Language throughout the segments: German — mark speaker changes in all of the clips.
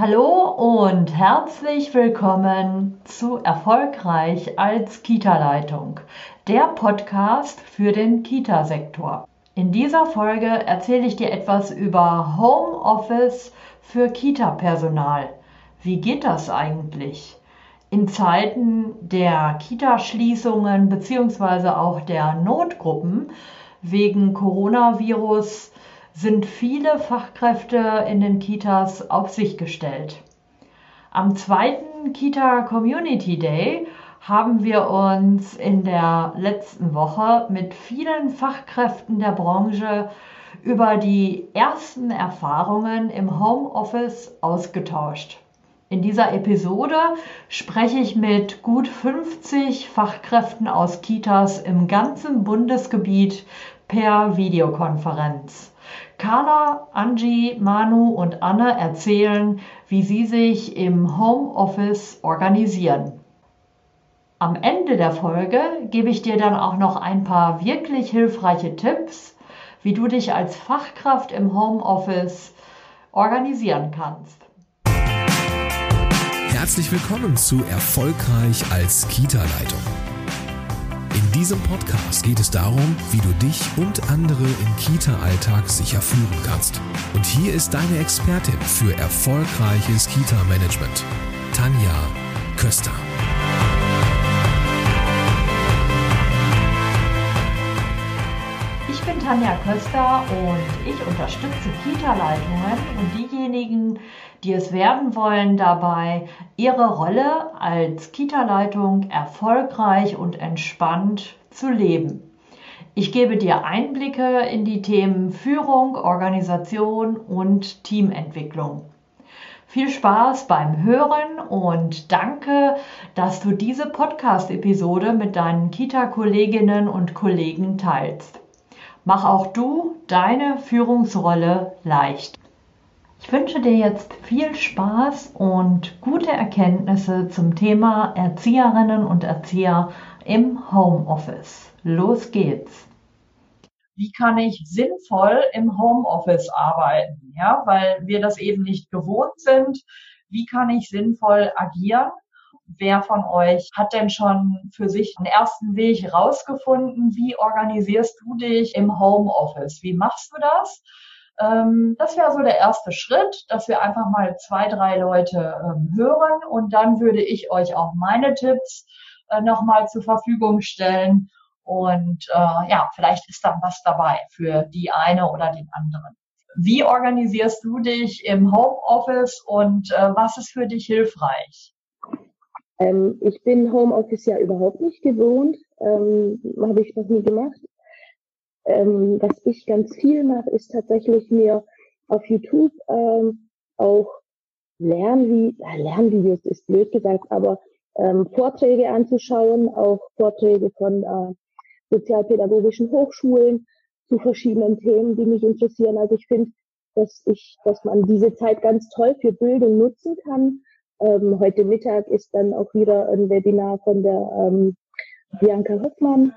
Speaker 1: Hallo und herzlich willkommen zu Erfolgreich als Kita-Leitung, der Podcast für den Kita-Sektor. In dieser Folge erzähle ich dir etwas über Homeoffice für Kita-Personal. Wie geht das eigentlich? In Zeiten der Kita-Schließungen bzw. auch der Notgruppen wegen Coronavirus sind viele Fachkräfte in den Kitas auf sich gestellt. Am zweiten Kita Community Day haben wir uns in der letzten Woche mit vielen Fachkräften der Branche über die ersten Erfahrungen im Homeoffice ausgetauscht. In dieser Episode spreche ich mit gut 50 Fachkräften aus Kitas im ganzen Bundesgebiet per Videokonferenz. Carla, Angie, Manu und Anne erzählen, wie sie sich im Homeoffice organisieren. Am Ende der Folge gebe ich dir dann auch noch ein paar wirklich hilfreiche Tipps, wie du dich als Fachkraft im Homeoffice organisieren kannst.
Speaker 2: Herzlich willkommen zu Erfolgreich als Kita-Leitung. In diesem Podcast geht es darum, wie du dich und andere im Kita-Alltag sicher führen kannst. Und hier ist deine Expertin für erfolgreiches Kita-Management, Tanja Köster.
Speaker 1: Ich bin Tanja Köster und ich unterstütze Kita-Leitungen und diejenigen, die es werden wollen, dabei ihre Rolle als Kita-Leitung erfolgreich und entspannt zu leben. Ich gebe dir Einblicke in die Themen Führung, Organisation und Teamentwicklung. Viel Spaß beim Hören und danke, dass du diese Podcast-Episode mit deinen Kita-Kolleginnen und Kollegen teilst. Mach auch du deine Führungsrolle leicht. Ich wünsche dir jetzt viel Spaß und gute Erkenntnisse zum Thema Erzieherinnen und Erzieher im Homeoffice. Los geht's. Wie kann ich sinnvoll im Homeoffice arbeiten? Ja, weil wir das eben nicht gewohnt sind. Wie kann ich sinnvoll agieren? Wer von euch hat denn schon für sich einen ersten Weg rausgefunden? Wie organisierst du dich im Homeoffice? Wie machst du das? Ähm, das wäre so der erste Schritt, dass wir einfach mal zwei, drei Leute ähm, hören und dann würde ich euch auch meine Tipps äh, nochmal zur Verfügung stellen und äh, ja, vielleicht ist dann was dabei für die eine oder den anderen. Wie organisierst du dich im Homeoffice und äh, was ist für dich hilfreich?
Speaker 3: Ähm, ich bin Homeoffice ja überhaupt nicht gewohnt, ähm, habe ich noch nie gemacht. Ähm, was ich ganz viel mache, ist tatsächlich mir auf YouTube ähm, auch Lernvi äh, Lernvideos ist blöd gesagt, aber ähm, Vorträge anzuschauen, auch Vorträge von äh, sozialpädagogischen Hochschulen zu verschiedenen Themen, die mich interessieren. Also ich finde, dass ich, dass man diese Zeit ganz toll für Bildung nutzen kann. Ähm, heute Mittag ist dann auch wieder ein Webinar von der ähm, Bianca Hoffmann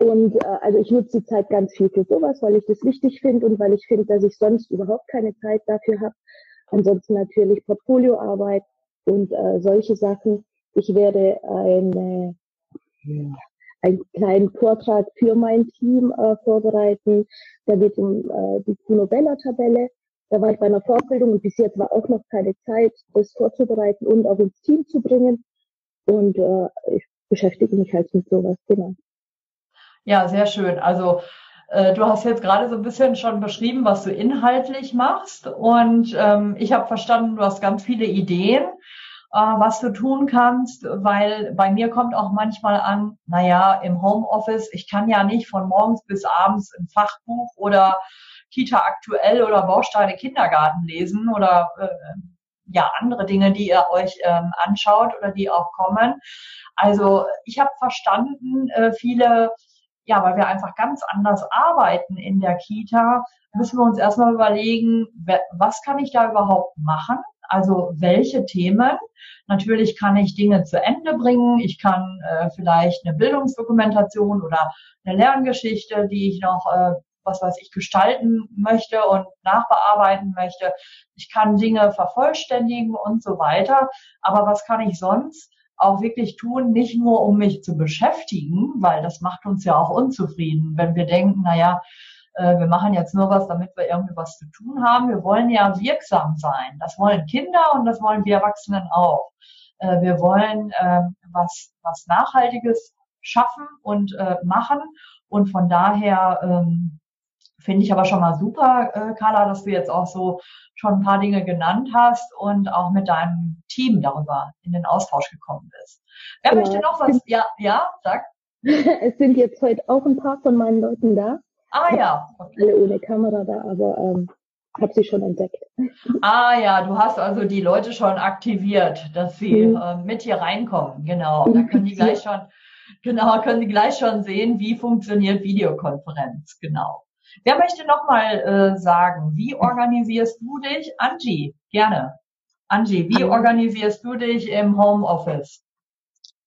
Speaker 3: und äh, also ich nutze die Zeit ganz viel für sowas, weil ich das wichtig finde und weil ich finde, dass ich sonst überhaupt keine Zeit dafür habe. Ansonsten natürlich Portfolioarbeit und äh, solche Sachen. Ich werde eine, einen kleinen Vortrag für mein Team äh, vorbereiten. Da geht es um äh, die Kuno Bella Tabelle. Da war ich bei einer Fortbildung und bis jetzt war auch noch keine Zeit, das vorzubereiten und auch ins Team zu bringen. Und äh, ich beschäftige mich halt mit sowas, genau.
Speaker 1: Ja, sehr schön. Also äh, du hast jetzt gerade so ein bisschen schon beschrieben, was du inhaltlich machst. Und ähm, ich habe verstanden, du hast ganz viele Ideen, äh, was du tun kannst, weil bei mir kommt auch manchmal an, naja, im Homeoffice, ich kann ja nicht von morgens bis abends ein Fachbuch oder Kita aktuell oder Bausteine Kindergarten lesen oder äh, ja andere Dinge, die ihr euch ähm, anschaut oder die auch kommen. Also ich habe verstanden, äh, viele ja, weil wir einfach ganz anders arbeiten in der Kita, müssen wir uns erstmal überlegen, was kann ich da überhaupt machen? Also welche Themen? Natürlich kann ich Dinge zu Ende bringen. Ich kann äh, vielleicht eine Bildungsdokumentation oder eine Lerngeschichte, die ich noch äh, was weiß ich, gestalten möchte und nachbearbeiten möchte. Ich kann Dinge vervollständigen und so weiter. Aber was kann ich sonst? Auch wirklich tun, nicht nur um mich zu beschäftigen, weil das macht uns ja auch unzufrieden, wenn wir denken, naja, äh, wir machen jetzt nur was, damit wir irgendwie was zu tun haben. Wir wollen ja wirksam sein. Das wollen Kinder und das wollen wir Erwachsenen auch. Äh, wir wollen äh, was, was Nachhaltiges schaffen und äh, machen. Und von daher ähm, finde ich aber schon mal super, äh, Carla, dass du jetzt auch so schon ein paar Dinge genannt hast und auch mit deinem Team darüber in den Austausch gekommen bist. Wer ja, möchte noch was? Ja, ja, sag.
Speaker 3: es sind jetzt heute auch ein paar von meinen Leuten da.
Speaker 1: Ah ja.
Speaker 3: Okay. Alle ohne Kamera da, aber ähm, habe sie schon entdeckt.
Speaker 1: Ah ja, du hast also die Leute schon aktiviert, dass sie mhm. äh, mit hier reinkommen. Genau, da können die gleich schon, genau, können die gleich schon sehen, wie funktioniert Videokonferenz. Genau. Wer möchte nochmal äh, sagen, wie organisierst du dich? Angie, gerne. Angie, wie organisierst du dich im Homeoffice?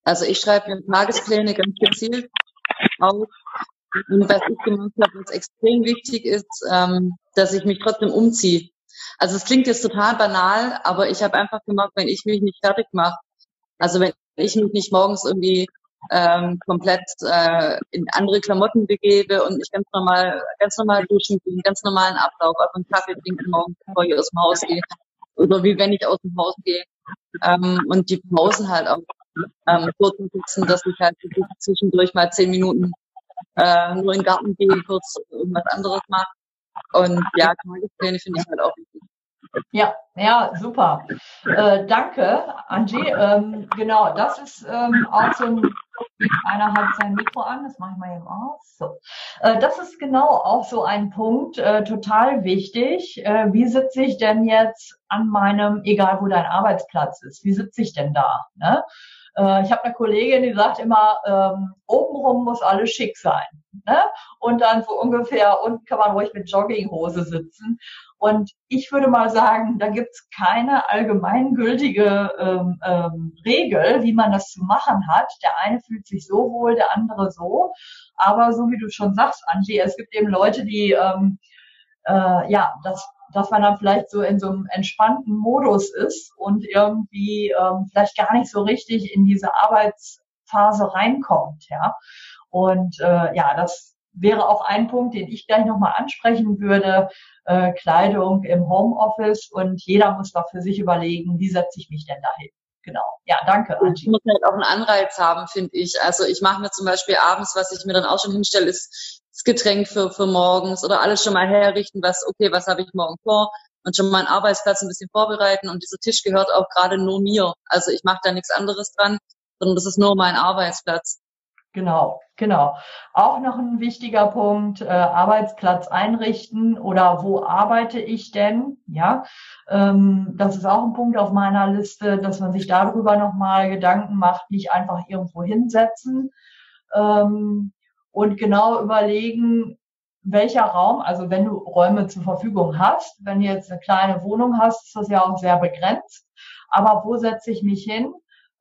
Speaker 4: Also ich schreibe mir Tagespläne ganz gezielt auf. Und was ich gemacht habe, was extrem wichtig ist, ähm, dass ich mich trotzdem umziehe. Also es klingt jetzt total banal, aber ich habe einfach gemacht, wenn ich mich nicht fertig mache, also wenn ich mich nicht morgens irgendwie ähm, komplett äh, in andere Klamotten begebe und mich ganz normal, ganz normal duschen gehe, ganz normalen Ablauf, also einen Kaffee trinken morgens, bevor ich aus dem Haus gehe. Oder wie wenn ich aus dem Haus gehe. Ähm, und die Pausen halt auch ähm, kurz sitzen, dass ich halt zwischendurch mal zehn Minuten äh, nur in den Garten gehe, kurz irgendwas anderes mache. Und ja, Tagespläne finde ich halt auch.
Speaker 1: Ja, ja, super. Äh, danke, Angie. Ähm, genau, das ist ähm, auch so ein, einer hat sein Mikro an, das mache ich mal eben aus. So. Äh, das ist genau auch so ein Punkt, äh, total wichtig. Äh, wie sitze ich denn jetzt an meinem, egal wo dein Arbeitsplatz ist, wie sitze ich denn da? Ne? Äh, ich habe eine Kollegin, die sagt immer, ähm, obenrum muss alles schick sein. Ne? Und dann so ungefähr unten kann man ruhig mit Jogginghose sitzen. Und ich würde mal sagen, da gibt's keine allgemeingültige ähm, ähm, Regel, wie man das zu machen hat. Der eine fühlt sich so wohl, der andere so. Aber so wie du schon sagst, Angie, es gibt eben Leute, die ähm, äh, ja das dass man dann vielleicht so in so einem entspannten Modus ist und irgendwie ähm, vielleicht gar nicht so richtig in diese Arbeitsphase reinkommt, ja. Und äh, ja, das wäre auch ein Punkt, den ich gleich nochmal ansprechen würde. Äh, Kleidung im Homeoffice und jeder muss doch für sich überlegen, wie setze ich mich denn dahin? Genau. Ja, danke.
Speaker 4: Angie. Ich muss halt auch einen Anreiz haben, finde ich. Also ich mache mir zum Beispiel abends, was ich mir dann auch schon hinstelle, ist das Getränk für, für morgens oder alles schon mal herrichten, was, okay, was habe ich morgen vor und schon meinen Arbeitsplatz ein bisschen vorbereiten und dieser Tisch gehört auch gerade nur mir. Also ich mache da nichts anderes dran, sondern das ist nur mein Arbeitsplatz.
Speaker 1: Genau, genau. Auch noch ein wichtiger Punkt, äh, Arbeitsplatz einrichten oder wo arbeite ich denn? Ja, ähm, das ist auch ein Punkt auf meiner Liste, dass man sich darüber nochmal Gedanken macht, nicht einfach irgendwo hinsetzen. Ähm, und genau überlegen, welcher Raum, also wenn du Räume zur Verfügung hast, wenn du jetzt eine kleine Wohnung hast, ist das ja auch sehr begrenzt. Aber wo setze ich mich hin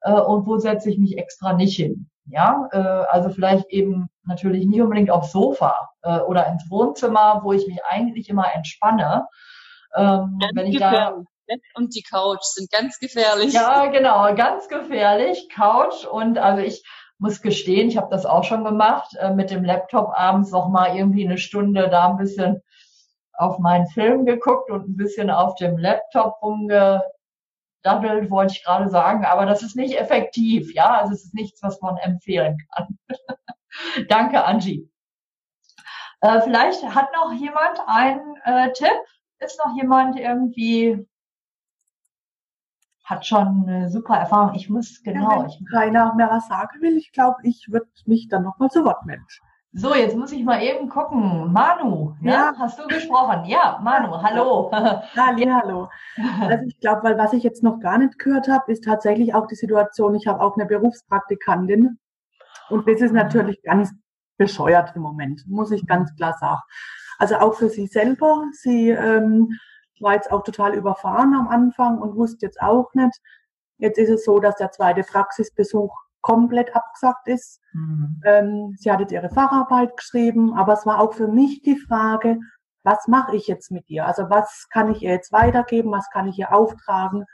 Speaker 1: äh, und wo setze ich mich extra nicht hin? Ja, äh, also vielleicht eben natürlich nicht unbedingt aufs Sofa äh, oder ins Wohnzimmer, wo ich mich eigentlich immer entspanne.
Speaker 4: Ähm, wenn ich da und die Couch sind ganz gefährlich.
Speaker 1: Ja, genau, ganz gefährlich. Couch und also ich muss gestehen, ich habe das auch schon gemacht, äh, mit dem Laptop abends noch mal irgendwie eine Stunde da ein bisschen auf meinen Film geguckt und ein bisschen auf dem Laptop rumgedaddelt, wollte ich gerade sagen, aber das ist nicht effektiv, ja, also es ist nichts, was man empfehlen kann. Danke, Angie. Äh, vielleicht hat noch jemand einen äh, Tipp? Ist noch jemand irgendwie hat schon eine super Erfahrung. Ich muss genau. Ja, wenn
Speaker 5: ich keiner mehr was sagen will, ich glaube, ich würde mich dann nochmal zu Wort melden.
Speaker 1: So, jetzt muss ich mal eben gucken. Manu, ne? ja. hast du gesprochen? Ja, Manu, hallo.
Speaker 5: Halli, hallo. Also ich glaube, weil was ich jetzt noch gar nicht gehört habe, ist tatsächlich auch die Situation, ich habe auch eine Berufspraktikantin und das ist natürlich ganz bescheuert im Moment, muss ich ganz klar sagen. Also auch für sie selber, sie ähm, war jetzt auch total überfahren am Anfang und wusste jetzt auch nicht. Jetzt ist es so, dass der zweite Praxisbesuch komplett abgesagt ist. Mhm. Ähm, sie hat jetzt ihre Facharbeit geschrieben, aber es war auch für mich die Frage, was mache ich jetzt mit ihr? Also was kann ich ihr jetzt weitergeben? Was kann ich ihr auftragen?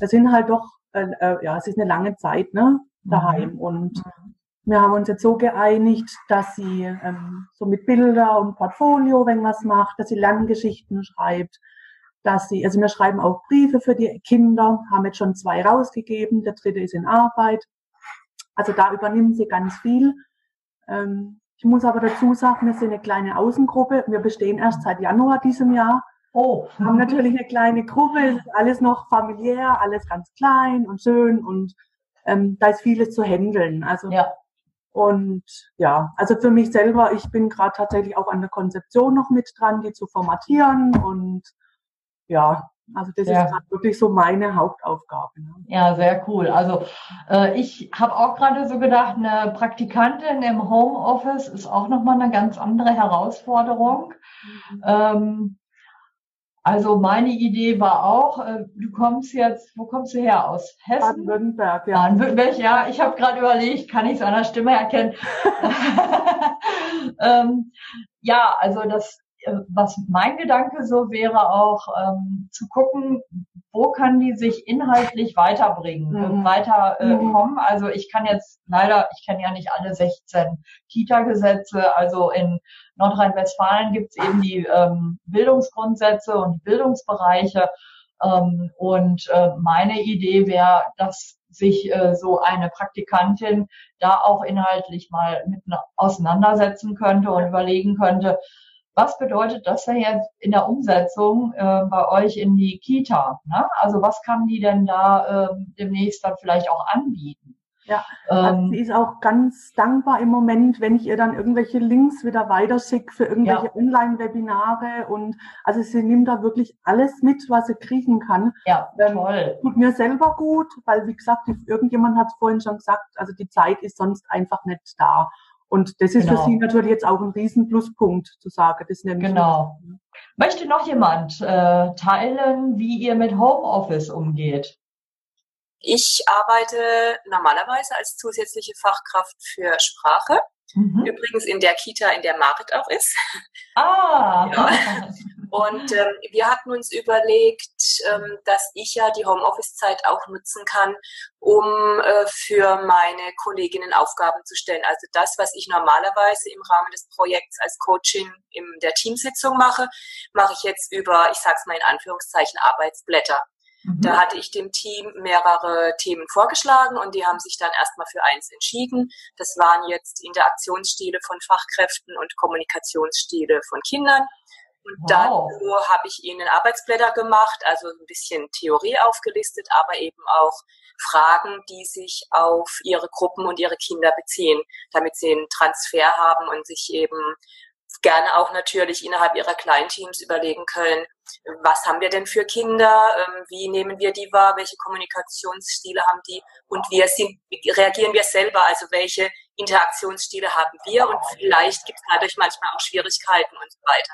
Speaker 5: Das sind halt doch, äh, äh, ja, es ist eine lange Zeit ne, daheim. Mhm. Und mhm. wir haben uns jetzt so geeinigt, dass sie ähm, so mit Bilder und Portfolio, wenn was macht, dass sie Lerngeschichten schreibt, dass sie, also wir schreiben auch Briefe für die Kinder, haben jetzt schon zwei rausgegeben, der dritte ist in Arbeit. Also da übernimmt sie ganz viel. Ähm, ich muss aber dazu sagen, wir sind eine kleine Außengruppe. Wir bestehen erst seit Januar diesem Jahr. Oh. Haben natürlich eine kleine Gruppe, alles noch familiär, alles ganz klein und schön und ähm, da ist vieles zu handeln. Also ja. Und ja, also für mich selber, ich bin gerade tatsächlich auch an der Konzeption noch mit dran, die zu formatieren und ja, also das ja. ist gerade wirklich so meine Hauptaufgabe. Ne?
Speaker 1: Ja, sehr cool. Also äh, ich habe auch gerade so gedacht, eine Praktikantin im Homeoffice ist auch nochmal eine ganz andere Herausforderung. Mhm. Ähm, also meine Idee war auch, äh, du kommst jetzt, wo kommst du her? Aus Hessen?
Speaker 5: Baden-Württemberg,
Speaker 1: ja. Baden-Württemberg, ja. Ich habe gerade überlegt, kann ich es an der Stimme erkennen? ähm, ja, also das was mein Gedanke so wäre auch ähm, zu gucken, wo kann die sich inhaltlich weiterbringen, mhm. weiter äh, mhm. kommen. Also ich kann jetzt leider, ich kenne ja nicht alle 16 Kita-Gesetze. Also in Nordrhein-Westfalen gibt es eben die ähm, Bildungsgrundsätze und die Bildungsbereiche. Ähm, und äh, meine Idee wäre, dass sich äh, so eine Praktikantin da auch inhaltlich mal mit auseinandersetzen könnte und überlegen könnte, was bedeutet das denn jetzt in der Umsetzung äh, bei euch in die Kita? Ne? Also was kann die denn da äh, demnächst dann vielleicht auch anbieten?
Speaker 5: Ja, also ähm, sie ist auch ganz dankbar im Moment, wenn ich ihr dann irgendwelche Links wieder weiterschicke für irgendwelche ja. Online-Webinare und also sie nimmt da wirklich alles mit, was sie kriegen kann.
Speaker 1: Ja, ähm, toll.
Speaker 5: Tut mir selber gut, weil wie gesagt, irgendjemand hat es vorhin schon gesagt, also die Zeit ist sonst einfach nicht da. Und das ist genau. für Sie natürlich jetzt auch ein Riesenpluspunkt zu sagen. Das
Speaker 1: nämlich genau. Nicht. Möchte noch jemand äh, teilen, wie ihr mit Homeoffice umgeht?
Speaker 6: Ich arbeite normalerweise als zusätzliche Fachkraft für Sprache. Mhm. Übrigens in der Kita, in der Marit auch ist.
Speaker 1: Ah. Ja.
Speaker 6: Und ähm, wir hatten uns überlegt, ähm, dass ich ja die Homeoffice-Zeit auch nutzen kann, um äh, für meine Kolleginnen Aufgaben zu stellen. Also das, was ich normalerweise im Rahmen des Projekts als Coaching in der Teamsitzung mache, mache ich jetzt über, ich sage es mal in Anführungszeichen, Arbeitsblätter. Mhm. Da hatte ich dem Team mehrere Themen vorgeschlagen und die haben sich dann erstmal für eins entschieden. Das waren jetzt Interaktionsstile von Fachkräften und Kommunikationsstile von Kindern. Und wow. dann habe ich ihnen Arbeitsblätter gemacht, also ein bisschen Theorie aufgelistet, aber eben auch Fragen, die sich auf ihre Gruppen und ihre Kinder beziehen, damit sie einen Transfer haben und sich eben gerne auch natürlich innerhalb ihrer Kleinteams überlegen können, was haben wir denn für Kinder, ähm, wie nehmen wir die wahr, welche Kommunikationsstile haben die und wir sind, wie reagieren wir selber, also welche Interaktionsstile haben wir und vielleicht gibt es dadurch manchmal auch Schwierigkeiten und so weiter.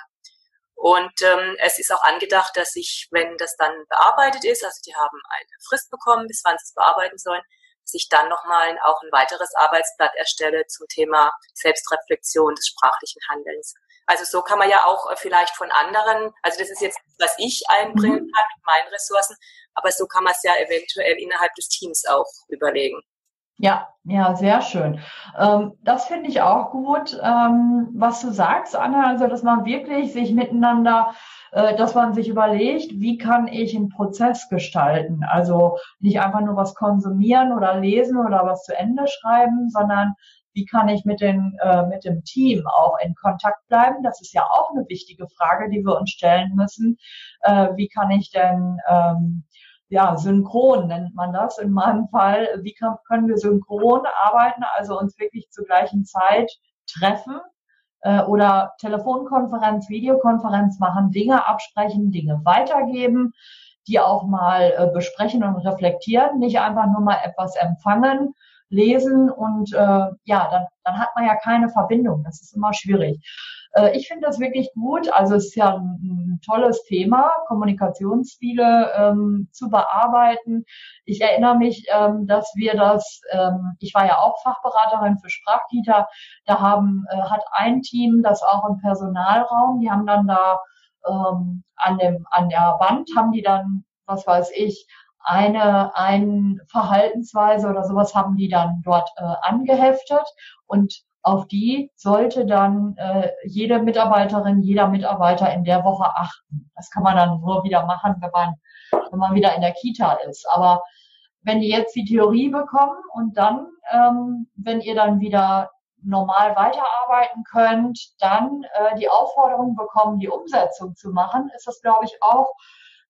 Speaker 6: Und ähm, es ist auch angedacht, dass ich, wenn das dann bearbeitet ist, also die haben eine Frist bekommen, bis wann sie es bearbeiten sollen, dass ich dann nochmal auch ein weiteres Arbeitsblatt erstelle zum Thema Selbstreflexion des sprachlichen Handelns. Also so kann man ja auch äh, vielleicht von anderen, also das ist jetzt, was ich einbringen mhm. kann mit meinen Ressourcen, aber so kann man es ja eventuell innerhalb des Teams auch überlegen.
Speaker 1: Ja, ja, sehr schön. Ähm, das finde ich auch gut, ähm, was du sagst, Anna, also dass man wirklich sich miteinander, äh, dass man sich überlegt, wie kann ich einen Prozess gestalten? Also nicht einfach nur was konsumieren oder lesen oder was zu Ende schreiben, sondern wie kann ich mit, den, äh, mit dem Team auch in Kontakt bleiben? Das ist ja auch eine wichtige Frage, die wir uns stellen müssen. Äh, wie kann ich denn ähm, ja, synchron nennt man das in meinem Fall. Wie kann, können wir synchron arbeiten, also uns wirklich zur gleichen Zeit treffen äh, oder Telefonkonferenz, Videokonferenz machen, Dinge absprechen, Dinge weitergeben, die auch mal äh, besprechen und reflektieren, nicht einfach nur mal etwas empfangen, lesen und äh, ja, dann, dann hat man ja keine Verbindung. Das ist immer schwierig. Äh, ich finde das wirklich gut. Also es ist ja ein, ein tolles Thema, Kommunikationsstile ähm, zu bearbeiten. Ich erinnere mich, ähm, dass wir das, ähm, ich war ja auch Fachberaterin für Sprachkita, da haben, äh, hat ein Team das auch im Personalraum, die haben dann da ähm, an, dem, an der Wand, haben die dann, was weiß ich, eine, eine Verhaltensweise oder sowas haben die dann dort äh, angeheftet und auf die sollte dann äh, jede Mitarbeiterin, jeder Mitarbeiter in der Woche achten. Das kann man dann nur wieder machen, wenn man, wenn man wieder in der Kita ist. Aber wenn die jetzt die Theorie bekommen und dann, ähm, wenn ihr dann wieder normal weiterarbeiten könnt, dann äh, die Aufforderung bekommen, die Umsetzung zu machen, ist das, glaube ich, auch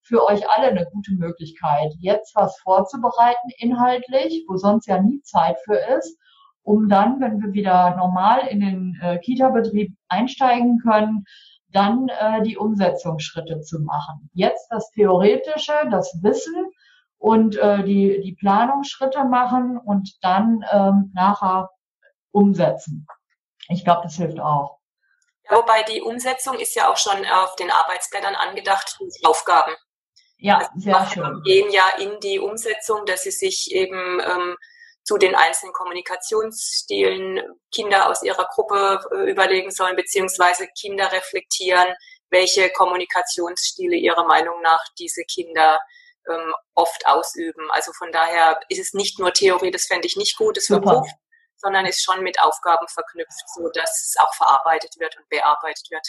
Speaker 1: für euch alle eine gute Möglichkeit, jetzt was vorzubereiten inhaltlich, wo sonst ja nie Zeit für ist, um dann, wenn wir wieder normal in den äh, Kita-Betrieb einsteigen können, dann äh, die Umsetzungsschritte zu machen. Jetzt das Theoretische, das Wissen und äh, die, die Planungsschritte machen und dann ähm, nachher umsetzen. Ich glaube, das hilft auch.
Speaker 6: Ja, wobei die Umsetzung ist ja auch schon auf den Arbeitsblättern angedacht, die Aufgaben.
Speaker 1: Ja, also sehr schön.
Speaker 6: gehen ja in die Umsetzung, dass sie sich eben ähm, zu den einzelnen Kommunikationsstilen Kinder aus ihrer Gruppe äh, überlegen sollen, beziehungsweise Kinder reflektieren, welche Kommunikationsstile ihrer Meinung nach diese Kinder ähm, oft ausüben. Also von daher ist es nicht nur Theorie, das fände ich nicht gut, es verpufft, sondern ist schon mit Aufgaben verknüpft, so dass es auch verarbeitet wird und bearbeitet wird.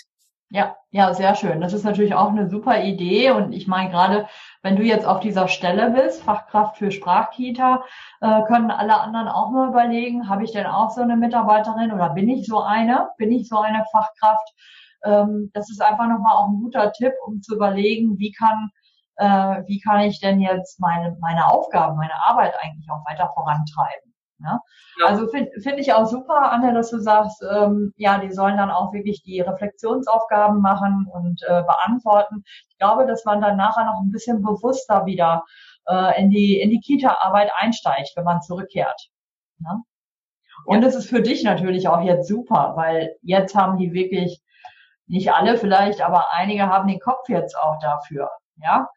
Speaker 1: Ja, ja, sehr schön. Das ist natürlich auch eine super Idee. Und ich meine, gerade wenn du jetzt auf dieser Stelle bist, Fachkraft für Sprachkita, äh, können alle anderen auch mal überlegen, habe ich denn auch so eine Mitarbeiterin oder bin ich so eine? Bin ich so eine Fachkraft? Ähm, das ist einfach nochmal auch ein guter Tipp, um zu überlegen, wie kann, äh, wie kann ich denn jetzt meine, meine Aufgaben, meine Arbeit eigentlich auch weiter vorantreiben? Ne? Ja. Also finde find ich auch super, Anne, dass du sagst, ähm, ja, die sollen dann auch wirklich die Reflexionsaufgaben machen und äh, beantworten. Ich glaube, dass man dann nachher noch ein bisschen bewusster wieder äh, in die, in die Kita-Arbeit einsteigt, wenn man zurückkehrt. Ne? Und es ja. ist für dich natürlich auch jetzt super, weil jetzt haben die wirklich, nicht alle vielleicht, aber einige haben den Kopf jetzt auch dafür. Ja,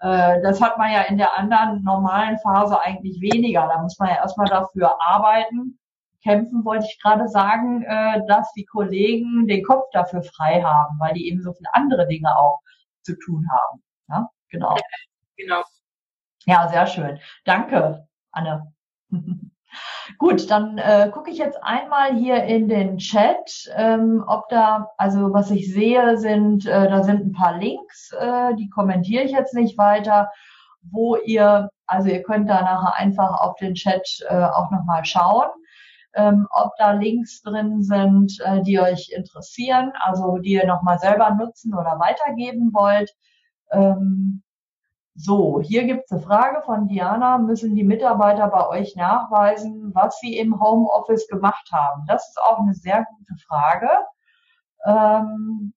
Speaker 1: das hat man ja in der anderen normalen Phase eigentlich weniger. Da muss man ja erstmal dafür arbeiten, kämpfen, wollte ich gerade sagen, äh, dass die Kollegen den Kopf dafür frei haben, weil die eben so viele andere Dinge auch zu tun haben. Ja, genau.
Speaker 6: Genau.
Speaker 1: Ja, sehr schön. Danke, Anne. Gut, dann äh, gucke ich jetzt einmal hier in den Chat, ähm, ob da, also was ich sehe, sind, äh, da sind ein paar Links, äh, die kommentiere ich jetzt nicht weiter, wo ihr, also ihr könnt da nachher einfach auf den Chat äh, auch nochmal schauen, ähm, ob da Links drin sind, äh, die euch interessieren, also die ihr nochmal selber nutzen oder weitergeben wollt. Ähm, so, hier gibt es eine Frage von Diana. Müssen die Mitarbeiter bei euch nachweisen, was sie im Homeoffice gemacht haben? Das ist auch eine sehr gute Frage. Ähm,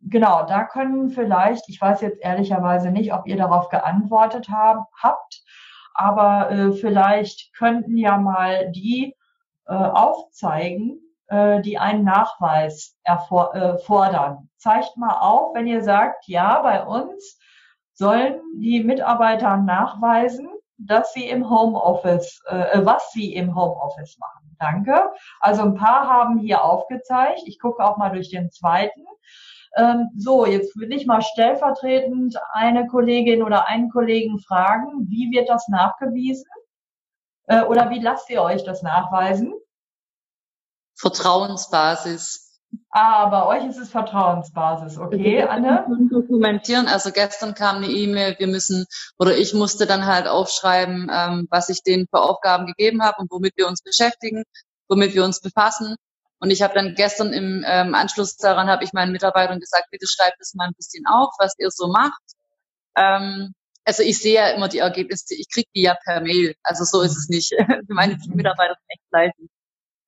Speaker 1: genau, da können vielleicht, ich weiß jetzt ehrlicherweise nicht, ob ihr darauf geantwortet hab, habt, aber äh, vielleicht könnten ja mal die äh, aufzeigen, äh, die einen Nachweis erfor äh, fordern. Zeigt mal auf, wenn ihr sagt, ja, bei uns sollen die Mitarbeiter nachweisen, dass sie im Homeoffice, äh, was sie im Homeoffice machen. Danke. Also ein paar haben hier aufgezeigt. Ich gucke auch mal durch den zweiten. Ähm, so, jetzt will ich mal stellvertretend eine Kollegin oder einen Kollegen fragen, wie wird das nachgewiesen? Äh, oder wie lasst ihr euch das nachweisen?
Speaker 4: Vertrauensbasis.
Speaker 1: Ah, bei euch ist es Vertrauensbasis, okay, Anne?
Speaker 4: Dokumentieren. Also gestern kam eine E-Mail, wir müssen oder ich musste dann halt aufschreiben, ähm, was ich denen für Aufgaben gegeben habe und womit wir uns beschäftigen, womit wir uns befassen. Und ich habe dann gestern im ähm, Anschluss daran habe ich meinen Mitarbeitern gesagt, bitte schreibt es mal ein bisschen auf, was ihr so macht. Ähm, also ich sehe ja immer die Ergebnisse, ich kriege die ja per Mail. Also so ist es nicht. Meine Mitarbeiter sind echt fleißig.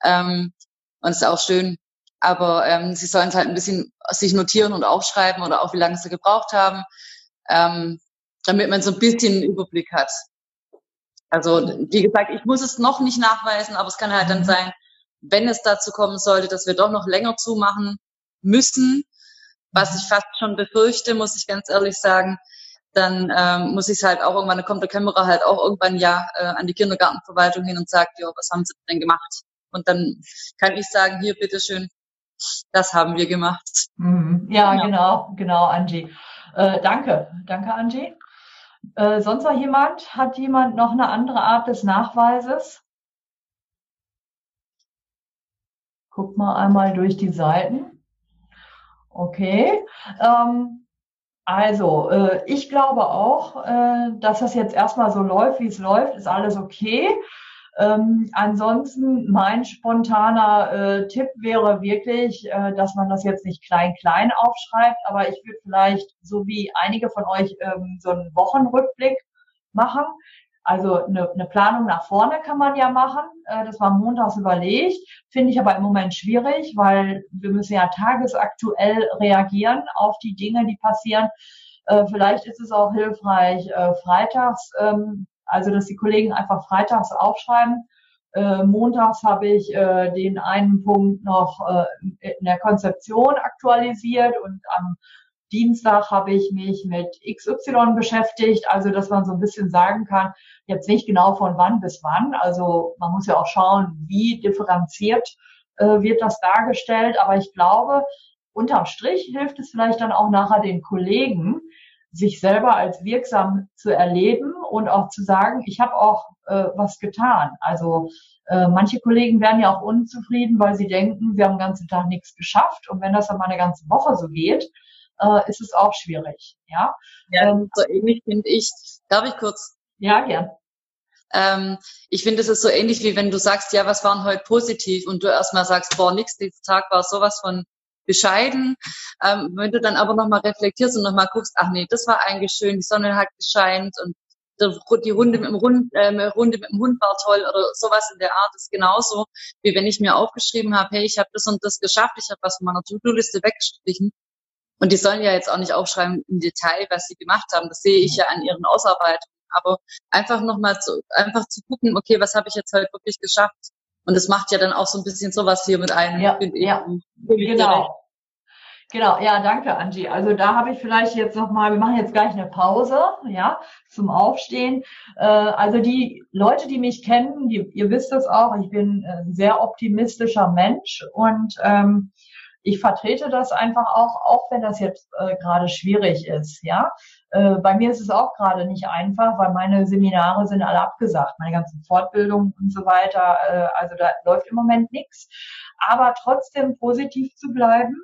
Speaker 4: Ähm, und es ist auch schön, aber ähm, sie sollen es halt ein bisschen sich notieren und aufschreiben oder auch wie lange sie gebraucht haben, ähm, damit man so ein bisschen einen Überblick hat. Also wie gesagt, ich muss es noch nicht nachweisen, aber es kann halt dann sein, wenn es dazu kommen sollte, dass wir doch noch länger zumachen müssen, was ich fast schon befürchte, muss ich ganz ehrlich sagen, dann ähm, muss ich es halt auch irgendwann, dann kommt der Kämmerer halt auch irgendwann ja äh, an die Kindergartenverwaltung hin und sagt, ja, was haben sie denn gemacht? Und dann kann ich sagen, hier, bitteschön, das haben wir gemacht.
Speaker 1: Mhm. Ja, genau, genau, genau Angie. Äh, danke, danke, Angie. Äh, sonst noch jemand? Hat jemand noch eine andere Art des Nachweises? Guck mal einmal durch die Seiten. Okay. Ähm, also, äh, ich glaube auch, äh, dass das jetzt erstmal so läuft, wie es läuft, ist alles okay. Ähm, ansonsten mein spontaner äh, Tipp wäre wirklich, äh, dass man das jetzt nicht klein-klein aufschreibt, aber ich würde vielleicht, so wie einige von euch, ähm, so einen Wochenrückblick machen. Also eine, eine Planung nach vorne kann man ja machen. Äh, das war montags überlegt. Finde ich aber im Moment schwierig, weil wir müssen ja tagesaktuell reagieren auf die Dinge, die passieren. Äh, vielleicht ist es auch hilfreich, äh, freitags ähm, also, dass die Kollegen einfach freitags aufschreiben. Äh, montags habe ich äh, den einen Punkt noch äh, in der Konzeption aktualisiert und am Dienstag habe ich mich mit XY beschäftigt, also dass man so ein bisschen sagen kann, jetzt nicht genau von wann bis wann, also man muss ja auch schauen, wie differenziert äh, wird das dargestellt, aber ich glaube, unterm Strich hilft es vielleicht dann auch nachher den Kollegen, sich selber als wirksam zu erleben und auch zu sagen, ich habe auch äh, was getan. Also äh, manche Kollegen werden ja auch unzufrieden, weil sie denken, wir haben den ganzen Tag nichts geschafft. Und wenn das dann mal eine ganze Woche so geht, äh, ist es auch schwierig. Ja,
Speaker 4: ja ähm, so ähnlich finde ich. Darf ich kurz?
Speaker 1: Ja, gern.
Speaker 4: Ähm, ich finde, es ist so ähnlich wie wenn du sagst, ja, was waren heute positiv und du erstmal sagst, boah, nix, dieser Tag war sowas von bescheiden. Ähm, wenn du dann aber nochmal reflektierst und nochmal guckst, ach nee, das war eigentlich schön, die Sonne hat gescheint und die Runde mit dem Hund, äh, Runde mit dem Hund war toll oder sowas in der Art ist genauso, wie wenn ich mir aufgeschrieben habe, hey, ich habe das und das geschafft, ich habe was von meiner To-Do-Liste weggestrichen. Und die sollen ja jetzt auch nicht aufschreiben im Detail, was sie gemacht haben. Das sehe ich ja an ihren Ausarbeitungen. Aber einfach nochmal zu, einfach zu gucken, okay, was habe ich jetzt heute wirklich geschafft? Und es macht ja dann auch so ein bisschen sowas hier mit einem.
Speaker 1: Ja, ja. genau. Genau, ja, danke, Angie. Also da habe ich vielleicht jetzt nochmal, wir machen jetzt gleich eine Pause, ja, zum Aufstehen. Äh, also die Leute, die mich kennen, die, ihr wisst es auch, ich bin ein sehr optimistischer Mensch und ähm, ich vertrete das einfach auch, auch wenn das jetzt äh, gerade schwierig ist, ja. Äh, bei mir ist es auch gerade nicht einfach, weil meine Seminare sind alle abgesagt, meine ganzen Fortbildungen und so weiter. Äh, also da läuft im Moment nichts. Aber trotzdem positiv zu bleiben.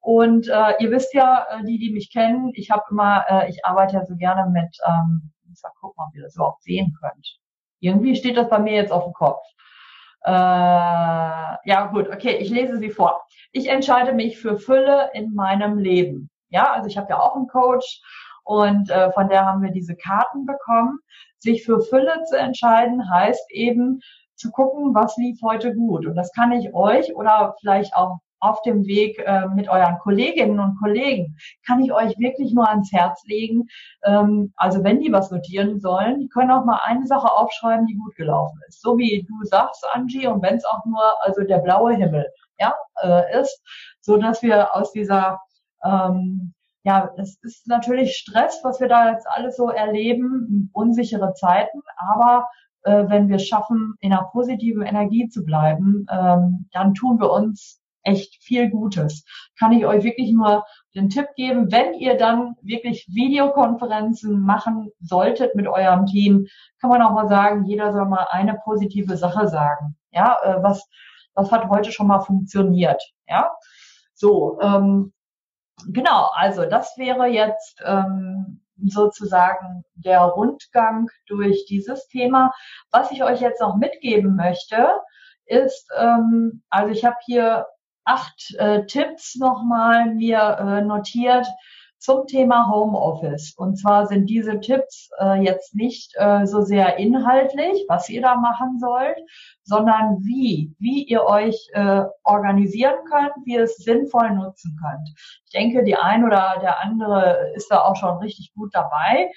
Speaker 1: Und äh, ihr wisst ja, äh, die, die mich kennen, ich habe immer, äh, ich arbeite ja so gerne mit, ähm, ich sag, guck mal, ob ihr das überhaupt sehen könnt. Irgendwie steht das bei mir jetzt auf dem Kopf. Äh, ja, gut, okay, ich lese sie vor. Ich entscheide mich für Fülle in meinem Leben. Ja, also ich habe ja auch einen Coach und äh, von der haben wir diese Karten bekommen. Sich für Fülle zu entscheiden heißt eben zu gucken, was lief heute gut. Und das kann ich euch oder vielleicht auch auf dem Weg äh, mit euren Kolleginnen und Kollegen, kann ich euch wirklich nur ans Herz legen. Ähm, also wenn die was notieren sollen, die können auch mal eine Sache aufschreiben, die gut gelaufen ist. So wie du sagst, Angie, und wenn es auch nur also der blaue Himmel ja, äh, ist, so dass wir aus dieser ähm, ja, es ist natürlich Stress, was wir da jetzt alles so erleben, unsichere Zeiten, aber äh, wenn wir schaffen, in einer positiven Energie zu bleiben, ähm, dann tun wir uns echt viel Gutes. Kann ich euch wirklich nur den Tipp geben, wenn ihr dann wirklich Videokonferenzen machen solltet mit eurem Team, kann man auch mal sagen, jeder soll mal eine positive Sache sagen. Ja, äh, was, was hat heute schon mal funktioniert? Ja, so, ähm, genau, also das wäre jetzt ähm, sozusagen der Rundgang durch dieses Thema. Was ich euch jetzt noch mitgeben möchte, ist, ähm, also ich habe hier acht äh, Tipps nochmal mir äh, notiert zum Thema Homeoffice. Und zwar sind diese Tipps äh, jetzt nicht äh, so sehr inhaltlich, was ihr da machen sollt, sondern wie, wie ihr euch äh, organisieren könnt, wie ihr es sinnvoll nutzen könnt. Ich denke, die ein oder der andere ist da auch schon richtig gut dabei.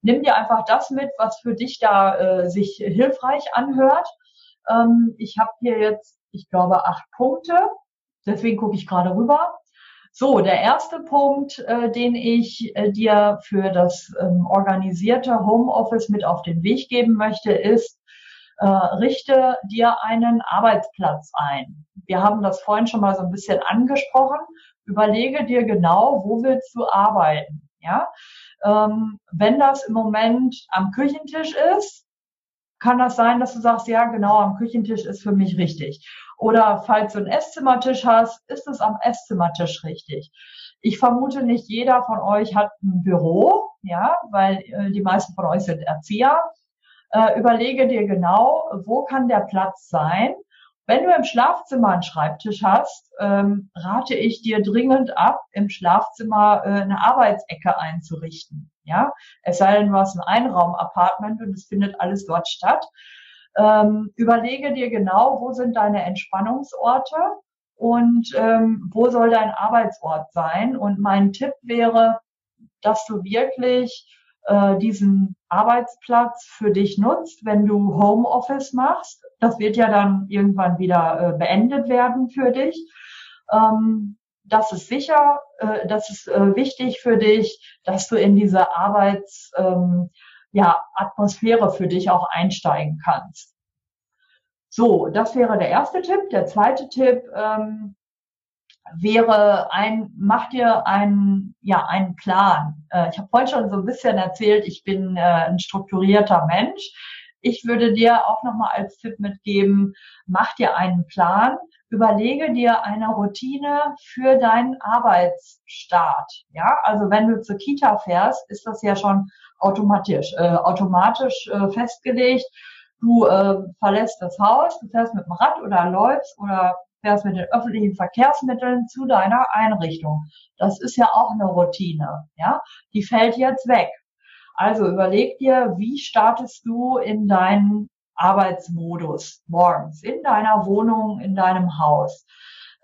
Speaker 1: Nimm dir einfach das mit, was für dich da äh, sich hilfreich anhört. Ähm, ich habe hier jetzt ich glaube, acht Punkte. Deswegen gucke ich gerade rüber. So, der erste Punkt, äh, den ich äh, dir für das ähm, organisierte Homeoffice mit auf den Weg geben möchte, ist, äh, richte dir einen Arbeitsplatz ein. Wir haben das vorhin schon mal so ein bisschen angesprochen. Überlege dir genau, wo willst du arbeiten. Ja, ähm, wenn das im Moment am Küchentisch ist, kann das sein, dass du sagst, ja, genau, am Küchentisch ist für mich richtig. Oder falls du einen Esszimmertisch hast, ist es am Esszimmertisch richtig. Ich vermute, nicht jeder von euch hat ein Büro, ja, weil äh, die meisten von euch sind Erzieher. Äh, überlege dir genau, wo kann der Platz sein. Wenn du im Schlafzimmer einen Schreibtisch hast, ähm, rate ich dir dringend ab, im Schlafzimmer äh, eine Arbeitsecke einzurichten. Ja, es sei denn, du hast ein Einraumapartment und es findet alles dort statt. Ähm, überlege dir genau, wo sind deine Entspannungsorte und ähm, wo soll dein Arbeitsort sein. Und mein Tipp wäre, dass du wirklich äh, diesen Arbeitsplatz für dich nutzt, wenn du Homeoffice machst. Das wird ja dann irgendwann wieder äh, beendet werden für dich. Ähm, das ist sicher, äh, das ist wichtig für dich, dass du in diese Arbeits, ähm, ja, Atmosphäre für dich auch einsteigen kannst. So, das wäre der erste Tipp. Der zweite Tipp ähm, wäre ein, mach dir einen, ja, einen Plan. Äh, ich habe vorhin schon so ein bisschen erzählt, ich bin äh, ein strukturierter Mensch. Ich würde dir auch nochmal als Tipp mitgeben, mach dir einen Plan, überlege dir eine Routine für deinen Arbeitsstart. Ja, also wenn du zur Kita fährst, ist das ja schon automatisch, äh, automatisch äh, festgelegt. Du äh, verlässt das Haus, du fährst mit dem Rad oder läufst oder fährst mit den öffentlichen Verkehrsmitteln zu deiner Einrichtung. Das ist ja auch eine Routine, ja. Die fällt jetzt weg. Also überleg dir, wie startest du in deinen Arbeitsmodus morgens in deiner Wohnung, in deinem Haus.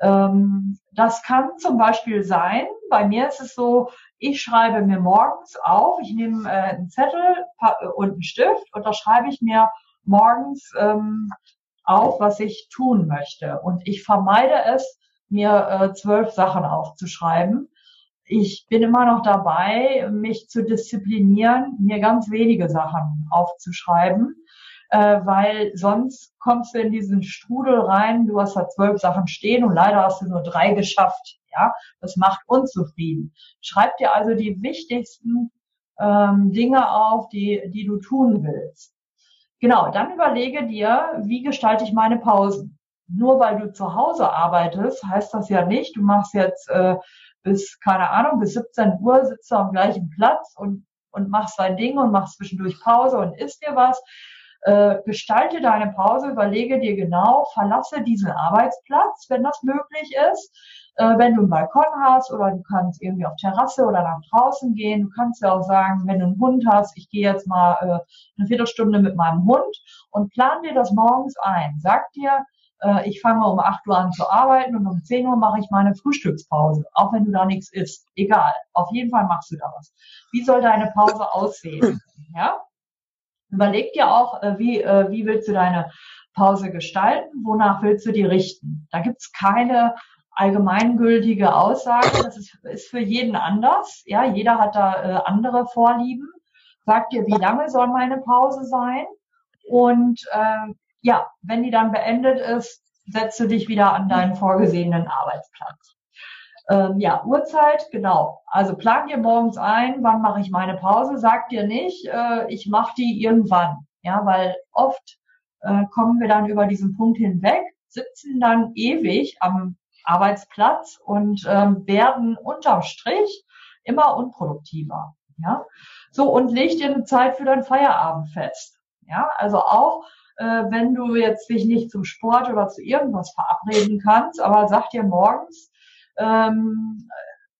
Speaker 1: Ähm, das kann zum Beispiel sein, bei mir ist es so, ich schreibe mir morgens auf, ich nehme äh, einen Zettel und einen Stift und da schreibe ich mir morgens ähm, auf, was ich tun möchte. Und ich vermeide es, mir äh, zwölf Sachen aufzuschreiben, ich bin immer noch dabei, mich zu disziplinieren, mir ganz wenige Sachen aufzuschreiben, äh, weil sonst kommst du in diesen Strudel rein, du hast da zwölf Sachen stehen und leider hast du nur drei geschafft. Ja, das macht unzufrieden. Schreib dir also die wichtigsten ähm, Dinge auf, die, die du tun willst. Genau, dann überlege dir, wie gestalte ich meine Pausen. Nur weil du zu Hause arbeitest, heißt das ja nicht, du machst jetzt äh, bis, keine Ahnung, bis 17 Uhr sitzt du am gleichen Platz und, und machst dein Ding und machst zwischendurch Pause und isst dir was. Äh, gestalte deine Pause, überlege dir genau, verlasse diesen Arbeitsplatz, wenn das möglich ist. Äh, wenn du einen Balkon hast oder du kannst irgendwie auf Terrasse oder nach draußen gehen. Du kannst ja auch sagen, wenn du einen Hund hast, ich gehe jetzt mal äh, eine Viertelstunde mit meinem Hund und plan dir das morgens ein. Sag dir, äh, ich fange um 8 Uhr an zu arbeiten und um 10 Uhr mache ich meine Frühstückspause, auch wenn du da nichts isst. Egal, auf jeden Fall machst du da was. Wie soll deine Pause aussehen? Ja? Überleg dir auch, äh, wie, äh, wie willst du deine Pause gestalten, wonach willst du die richten. Da gibt's keine allgemeingültige Aussage, das ist, ist für jeden anders. Ja, jeder hat da äh, andere Vorlieben. Sag dir, wie lange soll meine Pause sein? Und äh, ja, wenn die dann beendet ist, setzt du dich wieder an deinen vorgesehenen Arbeitsplatz. Ähm, ja, Uhrzeit, genau. Also plan dir morgens ein, wann mache ich meine Pause. Sag dir nicht, äh, ich mache die irgendwann. Ja, weil oft äh, kommen wir dann über diesen Punkt hinweg, sitzen dann ewig am Arbeitsplatz und ähm, werden unterm Strich immer unproduktiver. Ja, so und leg dir eine Zeit für dein Feierabend fest. Ja, also auch äh, wenn du jetzt dich nicht zum Sport oder zu irgendwas verabreden kannst, aber sag dir morgens, ähm,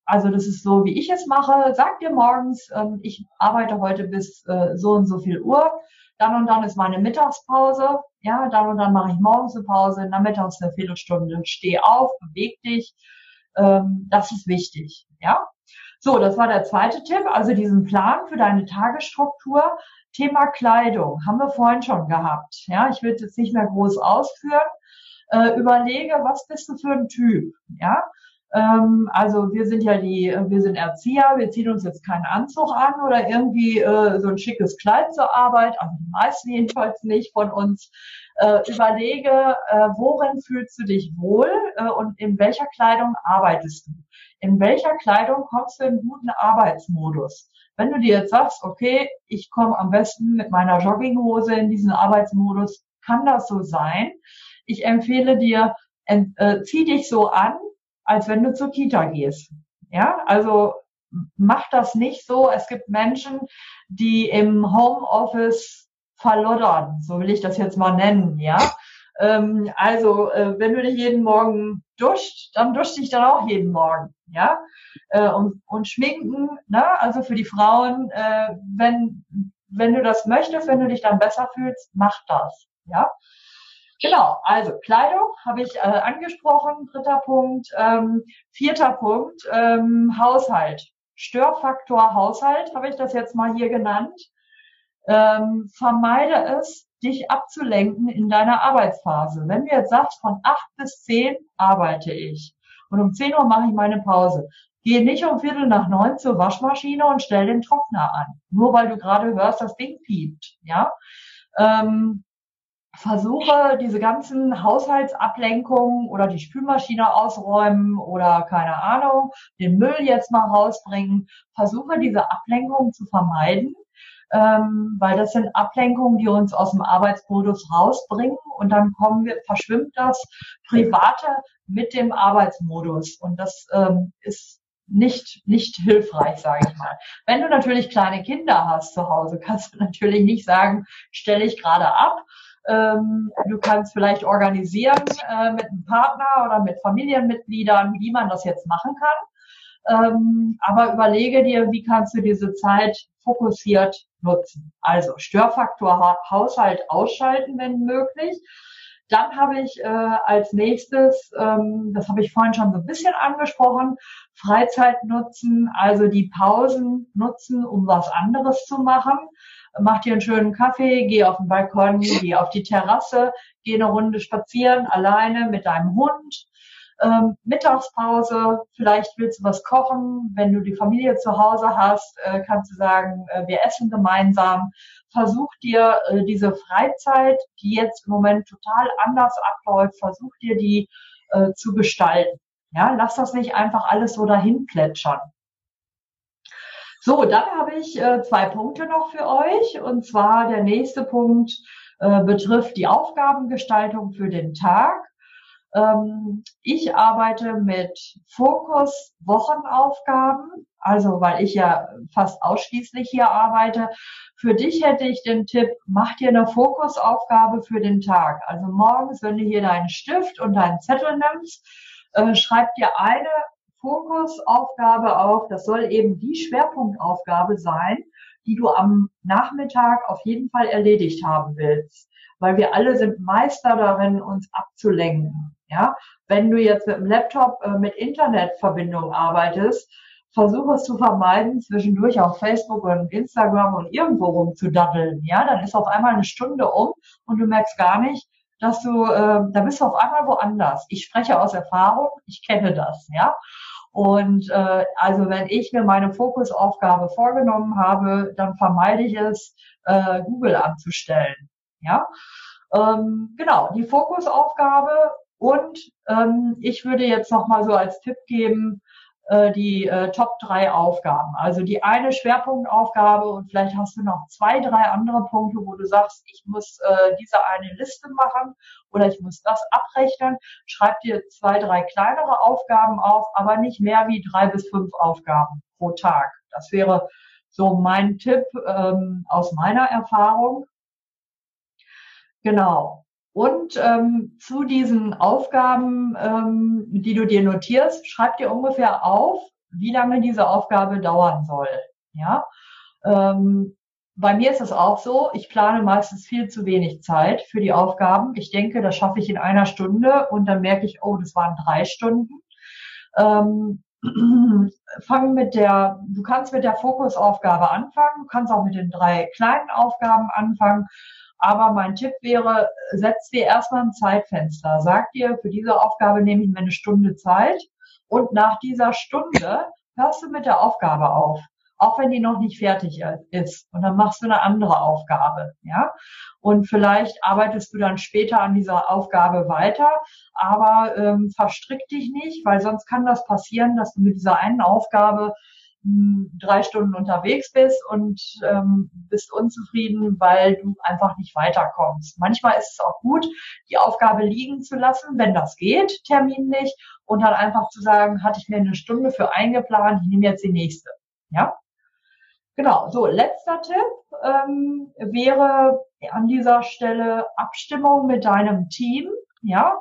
Speaker 1: also das ist so, wie ich es mache, sag dir morgens, ähm, ich arbeite heute bis äh, so und so viel Uhr, dann und dann ist meine Mittagspause, ja, dann und dann mache ich morgens eine Pause, nachmittags eine Viertelstunde, steh auf, beweg dich, ähm, das ist wichtig, ja. So, das war der zweite Tipp, also diesen Plan für deine Tagesstruktur. Thema Kleidung haben wir vorhin schon gehabt. Ja, ich will jetzt nicht mehr groß ausführen. äh, überlege, was bist du für ein Typ, ja? Ähm, also wir sind ja die, wir sind Erzieher, wir ziehen uns jetzt keinen Anzug an oder irgendwie äh, so ein schickes Kleid zur Arbeit, also die meisten jedenfalls nicht von uns. Äh, überlege, äh, worin fühlst du dich wohl äh, und in welcher Kleidung arbeitest du? In welcher Kleidung kommst du in guten Arbeitsmodus? Wenn du dir jetzt sagst, okay, ich komme am besten mit meiner Jogginghose in diesen Arbeitsmodus, kann das so sein. Ich empfehle dir, äh, zieh dich so an, als wenn du zur Kita gehst. Ja, also mach das nicht so. Es gibt Menschen, die im Homeoffice verloddern, so will ich das jetzt mal nennen, ja. Ähm, also, äh, wenn du dich jeden Morgen duscht, dann duscht dich dann auch jeden Morgen, ja. Äh, und, und schminken, ne? also für die Frauen, äh, wenn, wenn du das möchtest, wenn du dich dann besser fühlst, mach das, ja. Genau, also Kleidung habe ich äh, angesprochen, dritter Punkt. Ähm, vierter Punkt, ähm, Haushalt. Störfaktor Haushalt habe ich das jetzt mal hier genannt. Ähm, vermeide es, dich abzulenken in deiner Arbeitsphase. Wenn du jetzt sagst, von acht bis zehn arbeite ich und um zehn Uhr mache ich meine Pause. Geh nicht um Viertel nach neun zur Waschmaschine und stell den Trockner an, nur weil du gerade hörst, das Ding piept. Ja, ähm, versuche diese ganzen Haushaltsablenkungen oder die Spülmaschine ausräumen oder keine Ahnung, den Müll jetzt mal rausbringen, versuche diese Ablenkungen zu vermeiden, ähm, weil das sind Ablenkungen, die uns aus dem Arbeitsmodus rausbringen und dann kommen wir, verschwimmt das Private mit dem Arbeitsmodus und das ähm, ist nicht, nicht hilfreich, sage ich mal. Wenn du natürlich kleine Kinder hast zu Hause, kannst du natürlich nicht sagen, stelle ich gerade ab, ähm, du kannst vielleicht organisieren äh, mit einem Partner oder mit Familienmitgliedern, wie man das jetzt machen kann. Ähm, aber überlege dir, wie kannst du diese Zeit fokussiert nutzen. Also Störfaktor Haushalt ausschalten, wenn möglich. Dann habe ich äh, als nächstes, ähm, das habe ich vorhin schon so ein bisschen angesprochen, Freizeit nutzen, also die Pausen nutzen, um was anderes zu machen mach dir einen schönen Kaffee, geh auf den Balkon, geh auf die Terrasse, geh eine Runde spazieren, alleine mit deinem Hund. Ähm, Mittagspause, vielleicht willst du was kochen. Wenn du die Familie zu Hause hast, äh, kannst du sagen, äh, wir essen gemeinsam. Versuch dir äh, diese Freizeit, die jetzt im Moment total anders abläuft, versuch dir die äh, zu gestalten. Ja, lass das nicht einfach alles so dahin plätschern. So, dann habe ich äh, zwei Punkte noch für euch. Und zwar der nächste Punkt äh, betrifft die Aufgabengestaltung für den Tag. Ähm, ich arbeite mit Fokus-Wochenaufgaben, also weil ich ja fast ausschließlich hier arbeite. Für dich hätte ich den Tipp, mach dir eine Fokusaufgabe für den Tag. Also morgens, wenn du hier deinen Stift und deinen Zettel nimmst, äh, schreib dir eine Fokusaufgabe auf, das soll eben die Schwerpunktaufgabe sein, die du am Nachmittag auf jeden Fall erledigt haben willst. Weil wir alle sind Meister darin, uns abzulenken. Ja, wenn du jetzt mit dem Laptop äh, mit Internetverbindung arbeitest, versuche es zu vermeiden, zwischendurch auf Facebook und Instagram und irgendwo rumzudaddeln. Ja, dann ist auf einmal eine Stunde um und du merkst gar nicht, dass du, äh, da bist du auf einmal woanders. Ich spreche aus Erfahrung, ich kenne das, ja. Und äh, also wenn ich mir meine Fokusaufgabe vorgenommen habe, dann vermeide ich es, äh, Google anzustellen. Ja, ähm, genau die Fokusaufgabe. Und ähm, ich würde jetzt noch mal so als Tipp geben, äh, die äh, Top drei Aufgaben. Also die eine Schwerpunktaufgabe und vielleicht hast du noch zwei, drei andere Punkte, wo du sagst, ich muss äh, diese eine Liste machen oder ich muss das abrechnen. Schreib dir zwei, drei kleinere Aufgaben auf, aber nicht mehr wie drei bis fünf Aufgaben pro Tag. Das wäre so mein Tipp ähm, aus meiner Erfahrung. Genau. Und ähm, zu diesen Aufgaben, ähm, die du dir notierst, schreib dir ungefähr auf, wie lange diese Aufgabe dauern soll. Ja, ähm, bei mir ist es auch so, ich plane meistens viel zu wenig Zeit für die Aufgaben. Ich denke, das schaffe ich in einer Stunde und dann merke ich, oh, das waren drei Stunden. Ähm, fang mit der, du kannst mit der Fokusaufgabe anfangen, du kannst auch mit den drei kleinen Aufgaben anfangen. Aber mein Tipp wäre, setz dir erstmal ein Zeitfenster. Sag dir, für diese Aufgabe nehme ich mir eine Stunde Zeit und nach dieser Stunde hörst du mit der Aufgabe auf auch wenn die noch nicht fertig ist. Und dann machst du eine andere Aufgabe, ja. Und vielleicht arbeitest du dann später an dieser Aufgabe weiter, aber ähm, verstrick dich nicht, weil sonst kann das passieren, dass du mit dieser einen Aufgabe drei Stunden unterwegs bist und ähm, bist unzufrieden, weil du einfach nicht weiterkommst. Manchmal ist es auch gut, die Aufgabe liegen zu lassen, wenn das geht, terminlich, und dann einfach zu sagen, hatte ich mir eine Stunde für eingeplant, ich nehme jetzt die nächste. Ja? Genau, so letzter Tipp ähm, wäre an dieser Stelle Abstimmung mit deinem Team. Ja,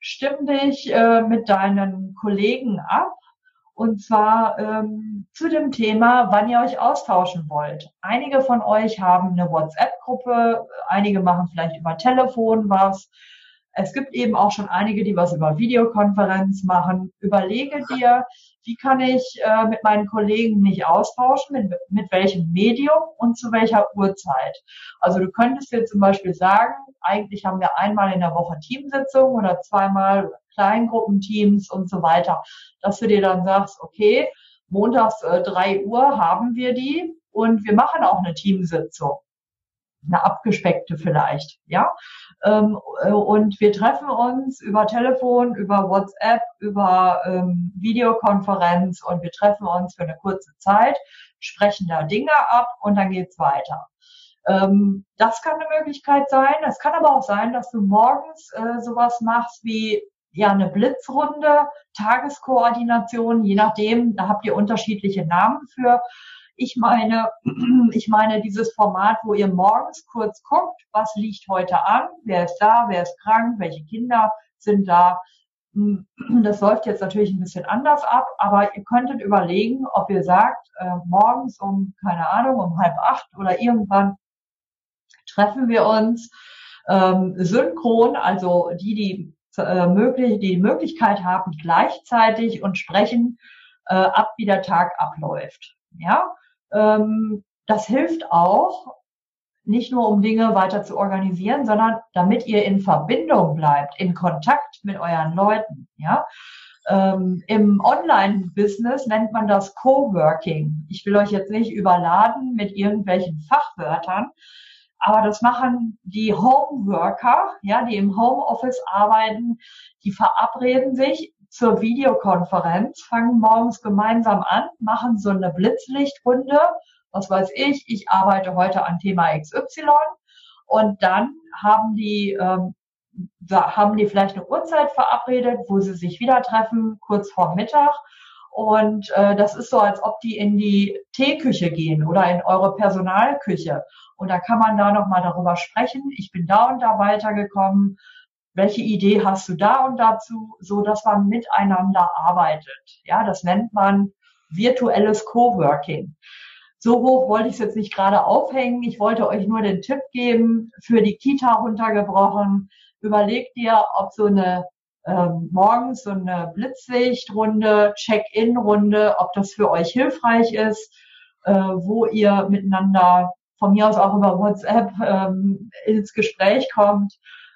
Speaker 1: stimm dich äh, mit deinen Kollegen ab und zwar ähm, zu dem Thema, wann ihr euch austauschen wollt. Einige von euch haben eine WhatsApp-Gruppe, einige machen vielleicht über Telefon was. Es gibt eben auch schon einige, die was über Videokonferenz machen. Überlege dir, wie kann ich äh, mit meinen Kollegen mich austauschen, mit, mit welchem Medium und zu welcher Uhrzeit. Also du könntest dir zum Beispiel sagen, eigentlich haben wir einmal in der Woche Teamsitzung oder zweimal Kleingruppenteams und so weiter, dass du dir dann sagst, okay, montags äh, drei Uhr haben wir die und wir machen auch eine Teamsitzung eine abgespeckte vielleicht, ja. Ähm, äh, und wir treffen uns über Telefon, über WhatsApp, über ähm, Videokonferenz und wir treffen uns für eine kurze Zeit, sprechen da Dinge ab und dann geht's weiter. Ähm, das kann eine Möglichkeit sein. Es kann aber auch sein, dass du morgens äh, sowas machst wie ja eine Blitzrunde, Tageskoordination, je nachdem, da habt ihr unterschiedliche Namen für. Ich meine, ich meine dieses Format, wo ihr morgens kurz guckt, was liegt heute an, wer ist da, wer ist krank, welche Kinder sind da. Hm, das läuft jetzt natürlich ein bisschen anders ab, aber ihr könntet überlegen, ob ihr sagt, äh, morgens um, keine Ahnung, um halb acht oder irgendwann treffen wir uns ähm, synchron, also die, die äh, möglich, die Möglichkeit haben, gleichzeitig und sprechen äh, ab, wie der Tag abläuft. Ja, ähm, das hilft auch, nicht nur um Dinge weiter zu organisieren, sondern damit ihr in Verbindung bleibt, in Kontakt mit euren Leuten. Ja? Ähm, Im Online-Business nennt man das Coworking. Ich will euch jetzt nicht überladen mit irgendwelchen Fachwörtern, aber das machen die Homeworker, ja, die im Homeoffice arbeiten, die verabreden sich zur Videokonferenz, fangen morgens gemeinsam an, machen so eine Blitzlichtrunde. Was weiß ich, ich arbeite heute an Thema XY und dann haben die, ähm, haben die vielleicht eine Uhrzeit verabredet, wo sie sich wieder treffen, kurz vor Mittag. Und äh, das ist so, als ob die in die Teeküche gehen oder in eure Personalküche. Und da kann man da nochmal darüber sprechen. Ich bin da und da weitergekommen welche Idee hast du da und dazu, so dass man miteinander arbeitet. Ja, das nennt man virtuelles Coworking. So hoch wollte ich es jetzt nicht gerade aufhängen. Ich wollte euch nur den Tipp geben, für die Kita runtergebrochen. Überlegt dir, ob so eine ähm, morgens so eine Blitzlichtrunde, Check-in-Runde, ob das für euch hilfreich ist, äh, wo ihr miteinander von mir aus auch über WhatsApp ähm, ins Gespräch kommt.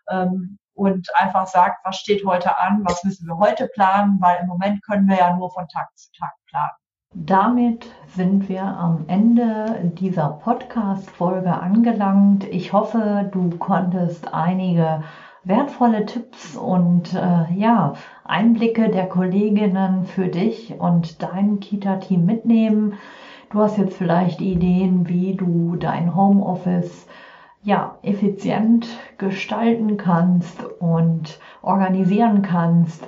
Speaker 1: Ähm, und einfach sagt, was steht heute an, was müssen wir heute planen, weil im Moment können wir ja nur von Tag zu Tag planen.
Speaker 7: Damit sind wir am Ende dieser Podcast-Folge angelangt. Ich hoffe, du konntest einige wertvolle Tipps und äh, ja, Einblicke der Kolleginnen für dich und dein Kita-Team mitnehmen. Du hast jetzt vielleicht Ideen, wie du dein Homeoffice ja, effizient gestalten kannst und organisieren kannst,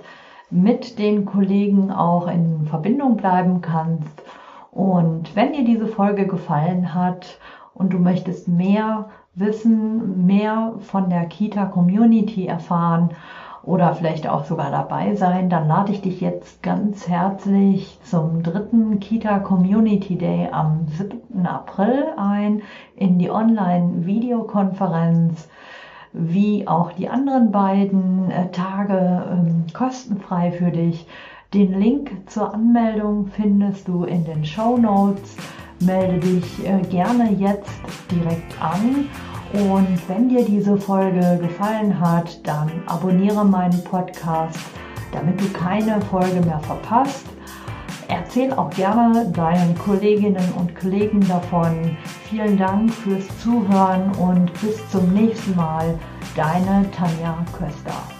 Speaker 7: mit den Kollegen auch in Verbindung bleiben kannst. Und wenn dir diese Folge gefallen hat und du möchtest mehr wissen, mehr von der Kita Community erfahren oder vielleicht auch sogar dabei sein, dann lade ich dich jetzt ganz herzlich zum dritten Kita Community Day am 7. April ein in die Online-Videokonferenz wie auch die anderen beiden äh, Tage ähm, kostenfrei für dich.
Speaker 1: Den Link zur Anmeldung findest du in den Show Notes. Melde dich äh, gerne jetzt direkt an. Und wenn dir diese Folge gefallen hat, dann abonniere meinen Podcast, damit du keine Folge mehr verpasst. Erzähl auch gerne deinen Kolleginnen und Kollegen davon. Vielen Dank fürs Zuhören und bis zum nächsten Mal. Deine Tanja Köster.